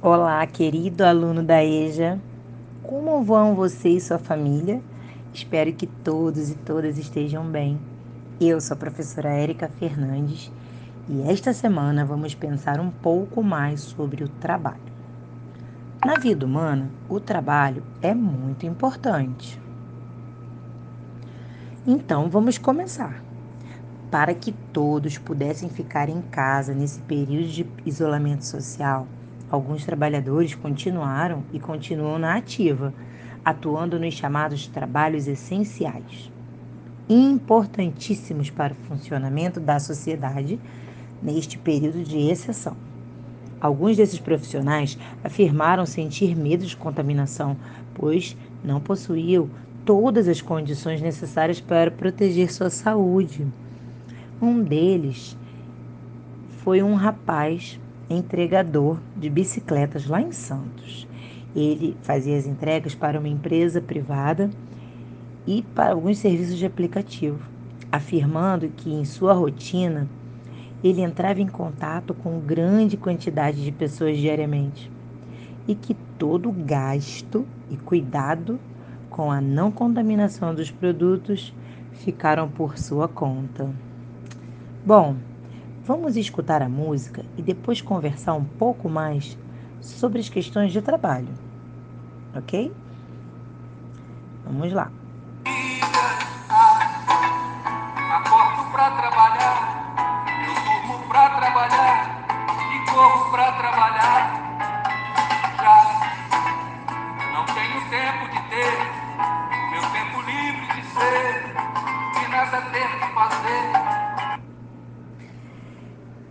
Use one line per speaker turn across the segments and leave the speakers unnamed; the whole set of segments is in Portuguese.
Olá, querido aluno da EJA. Como vão você e sua família? Espero que todos e todas estejam bem. Eu sou a professora Érica Fernandes e esta semana vamos pensar um pouco mais sobre o trabalho. Na vida humana, o trabalho é muito importante. Então, vamos começar. Para que todos pudessem ficar em casa nesse período de isolamento social, alguns trabalhadores continuaram e continuam na ativa, atuando nos chamados trabalhos essenciais, importantíssimos para o funcionamento da sociedade neste período de exceção. Alguns desses profissionais afirmaram sentir medo de contaminação, pois não possuíam todas as condições necessárias para proteger sua saúde. Um deles foi um rapaz entregador de bicicletas lá em Santos. Ele fazia as entregas para uma empresa privada e para alguns serviços de aplicativo, afirmando que em sua rotina ele entrava em contato com grande quantidade de pessoas diariamente e que todo gasto e cuidado com a não contaminação dos produtos ficaram por sua conta. Bom, vamos escutar a música e depois conversar um pouco mais sobre as questões de trabalho, ok? Vamos lá.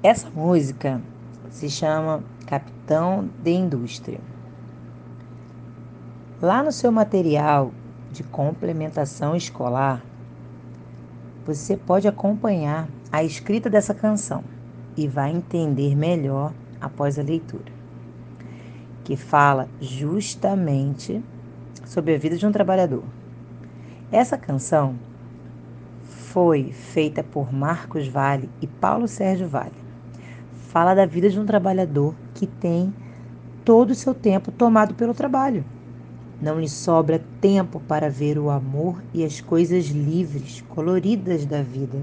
Essa música se chama Capitão de Indústria. Lá no seu material de complementação escolar, você pode acompanhar a escrita dessa canção e vai entender melhor após a leitura, que fala justamente sobre a vida de um trabalhador. Essa canção foi feita por Marcos Vale e Paulo Sérgio Vale fala da vida de um trabalhador que tem todo o seu tempo tomado pelo trabalho. Não lhe sobra tempo para ver o amor e as coisas livres, coloridas da vida.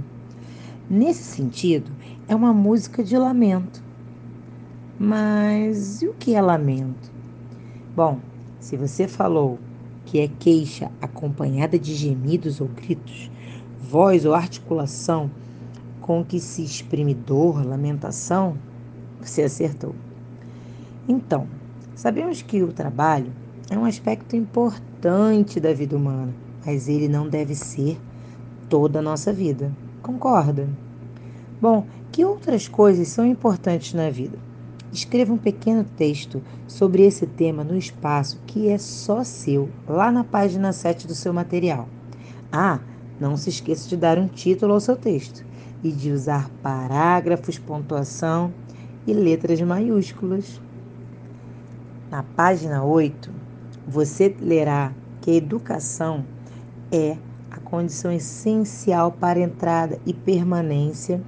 Nesse sentido, é uma música de lamento. Mas e o que é lamento? Bom, se você falou que é queixa acompanhada de gemidos ou gritos, voz ou articulação com que se exprime dor, lamentação, você acertou. Então, sabemos que o trabalho é um aspecto importante da vida humana, mas ele não deve ser toda a nossa vida. Concorda? Bom, que outras coisas são importantes na vida? Escreva um pequeno texto sobre esse tema no espaço que é só seu, lá na página 7 do seu material. Ah, não se esqueça de dar um título ao seu texto e de usar parágrafos, pontuação e letras maiúsculas. Na página 8, você lerá que a educação é a condição essencial para entrada e permanência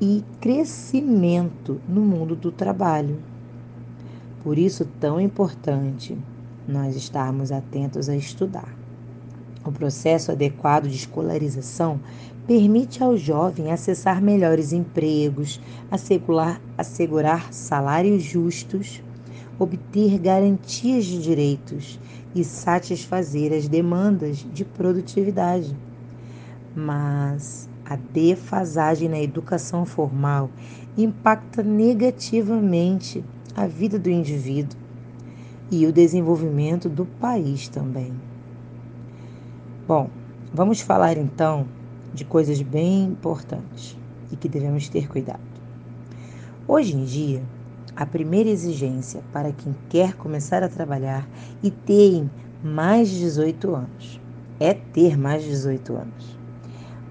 e crescimento no mundo do trabalho. Por isso, tão importante nós estarmos atentos a estudar. O processo adequado de escolarização permite ao jovem acessar melhores empregos, assegurar, assegurar salários justos, obter garantias de direitos e satisfazer as demandas de produtividade. Mas a defasagem na educação formal impacta negativamente a vida do indivíduo e o desenvolvimento do país também. Bom, vamos falar então de coisas bem importantes e que devemos ter cuidado. Hoje em dia, a primeira exigência para quem quer começar a trabalhar e tem mais de 18 anos é ter mais de 18 anos.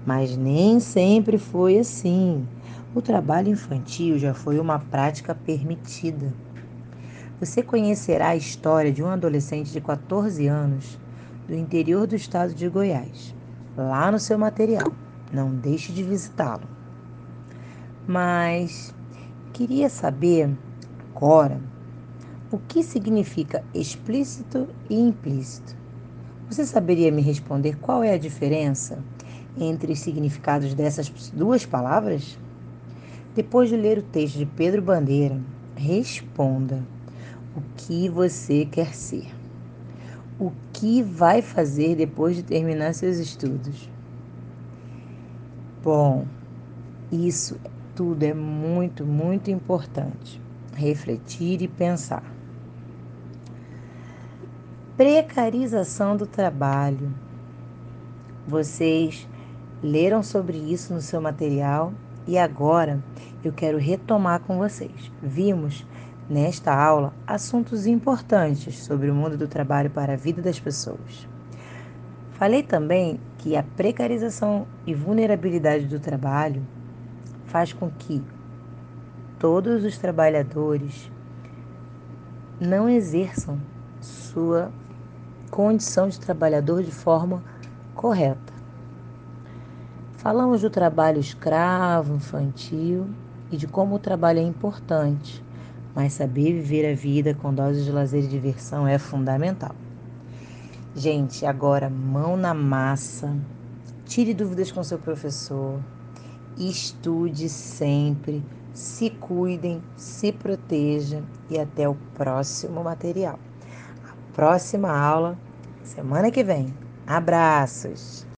Mas nem sempre foi assim. O trabalho infantil já foi uma prática permitida. Você conhecerá a história de um adolescente de 14 anos do interior do estado de Goiás, lá no seu material. Não deixe de visitá-lo. Mas queria saber agora O que significa explícito e implícito? Você saberia me responder qual é a diferença entre os significados dessas duas palavras? Depois de ler o texto de Pedro Bandeira, responda o que você quer ser. O que vai fazer depois de terminar seus estudos? Bom, isso tudo é muito, muito importante. Refletir e pensar. Precarização do trabalho. Vocês leram sobre isso no seu material e agora eu quero retomar com vocês. Vimos nesta aula assuntos importantes sobre o mundo do trabalho para a vida das pessoas. Falei também que a precarização e vulnerabilidade do trabalho faz com que todos os trabalhadores não exerçam sua condição de trabalhador de forma correta. Falamos do trabalho escravo, infantil e de como o trabalho é importante, mas saber viver a vida com doses de lazer e diversão é fundamental. Gente, agora mão na massa, tire dúvidas com seu professor, estude sempre, se cuidem, se protejam e até o próximo material. A próxima aula, semana que vem. Abraços!